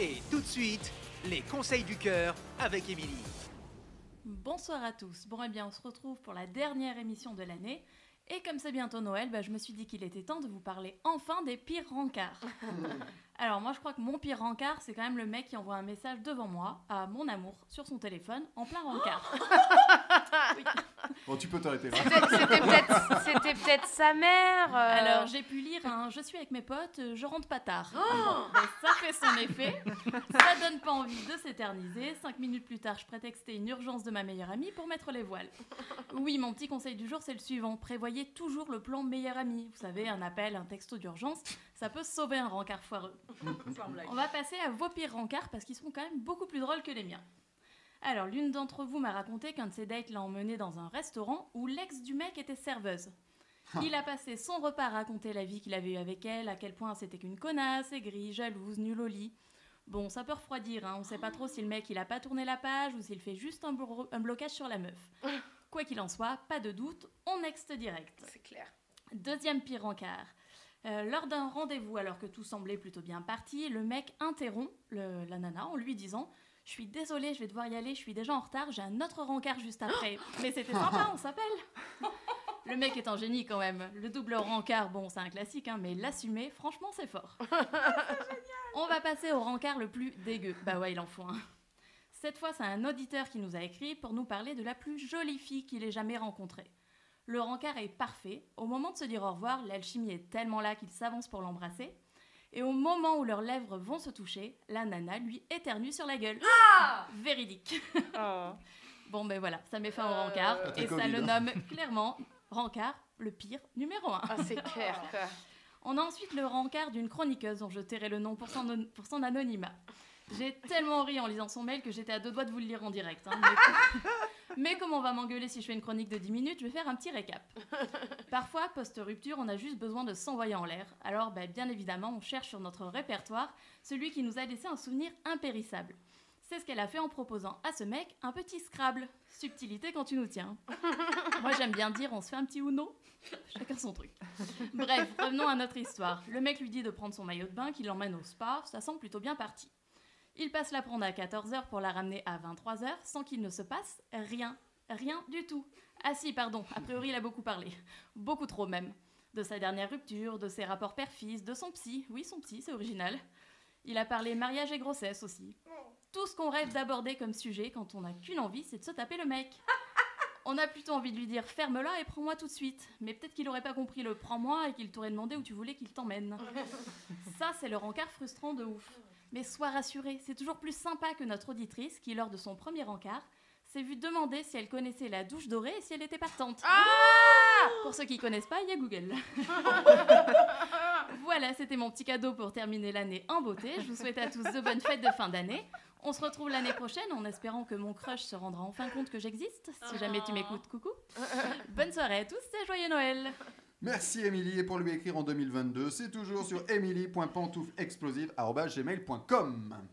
Et tout de suite, les conseils du cœur avec Émilie. Bonsoir à tous. Bon, eh bien, on se retrouve pour la dernière émission de l'année. Et comme c'est bientôt Noël, bah, je me suis dit qu'il était temps de vous parler enfin des pires rencarts. Alors moi je crois que mon pire rencard c'est quand même le mec qui envoie un message devant moi à mon amour sur son téléphone en plein rencard. Oui. Bon, tu peux t'arrêter là. C'était peut-être sa mère. euh. Alors j'ai pu lire un je suis avec mes potes, je rentre pas tard. Bon, ben, ça fait son effet. Ça donne pas envie de s'éterniser. Cinq minutes plus tard, je prétextais une urgence de ma meilleure amie pour mettre les voiles. Oui, mon petit conseil du jour c'est le suivant. Prévoyez toujours le plan meilleur ami. Vous savez, un appel, un texto d'urgence, ça peut sauver un rencard foireux. On va passer à vos pires rencards parce qu'ils sont quand même beaucoup plus drôles que les miens. Alors, l'une d'entre vous m'a raconté qu'un de ses dates l'a emmené dans un restaurant où l'ex du mec était serveuse. Il a passé son repas à raconter la vie qu'il avait eue avec elle, à quel point c'était qu'une connasse, aigrie, jalouse, nulle au lit. Bon, ça peut refroidir, hein. on sait pas trop si le mec il a pas tourné la page ou s'il fait juste un, blo- un blocage sur la meuf. Quoi qu'il en soit, pas de doute, on next direct. C'est clair. Deuxième pire encart. Euh, lors d'un rendez-vous, alors que tout semblait plutôt bien parti, le mec interrompt le- la nana en lui disant Je suis désolée, je vais devoir y aller, je suis déjà en retard, j'ai un autre rencard juste après. Mais c'était sympa, on s'appelle Le mec est un génie quand même. Le double rencard, bon, c'est un classique, hein, mais l'assumer, franchement, c'est fort. On va passer au rencard le plus dégueu. Bah ouais, il en faut un. Cette fois, c'est un auditeur qui nous a écrit pour nous parler de la plus jolie fille qu'il ait jamais rencontrée. Le rencard est parfait. Au moment de se dire au revoir, l'alchimie est tellement là qu'il s'avance pour l'embrasser. Et au moment où leurs lèvres vont se toucher, la nana lui éternue sur la gueule. Véridique. Oh. Bon ben voilà, ça met fin au rencard. T'as Et ça Covid, le hein. nomme clairement rencard, le pire numéro un. Ah, c'est clair. quoi. On a ensuite le rencard d'une chroniqueuse dont je tairai le nom pour son, pour son anonymat. J'ai tellement ri en lisant son mail que j'étais à deux doigts de vous le lire en direct. hein. Mais, mais comme on va m'engueuler si je fais une chronique de 10 minutes, je vais faire un petit récap. Parfois, post-rupture, on a juste besoin de s'envoyer en l'air. Alors, bah, bien évidemment, on cherche sur notre répertoire celui qui nous a laissé un souvenir impérissable. C'est ce qu'elle a fait en proposant à ce mec un petit Scrabble. Subtilité quand tu nous tiens. Moi, j'aime bien dire on se fait un petit Uno. Chacun son truc. Bref, revenons à notre histoire. Le mec lui dit de prendre son maillot de bain, qu'il l'emmène au spa, ça semble plutôt bien parti. Il passe la prendre à 14h pour la ramener à 23h sans qu'il ne se passe rien. Rien du tout. Ah si, pardon, a priori il a beaucoup parlé. Beaucoup trop même. De sa dernière rupture, de ses rapports père-fils, de son psy. Oui, son psy, c'est original. Il a parlé mariage et grossesse aussi. Tout ce qu'on rêve d'aborder comme sujet quand on n'a qu'une envie, c'est de se taper le mec. On a plutôt envie de lui dire ferme-la et prends-moi tout de suite. Mais peut-être qu'il aurait pas compris le prends-moi et qu'il t'aurait demandé où tu voulais qu'il t'emmène. Ça, c'est le rencard frustrant de ouf. Mais sois rassuré, c'est toujours plus sympa que notre auditrice qui, lors de son premier rencard, s'est vue demander si elle connaissait la douche dorée et si elle était partante. Pour ceux qui connaissent pas, il y a Google. voilà, c'était mon petit cadeau pour terminer l'année en beauté. Je vous souhaite à tous de bonnes fêtes de fin d'année. On se retrouve l'année prochaine en espérant que mon crush se rendra enfin compte que j'existe. Si jamais tu m'écoutes, coucou. Bonne soirée à tous et joyeux Noël. Merci Émilie et pour lui écrire en 2022, c'est toujours sur emily.pantouflexplosive@gmail.com.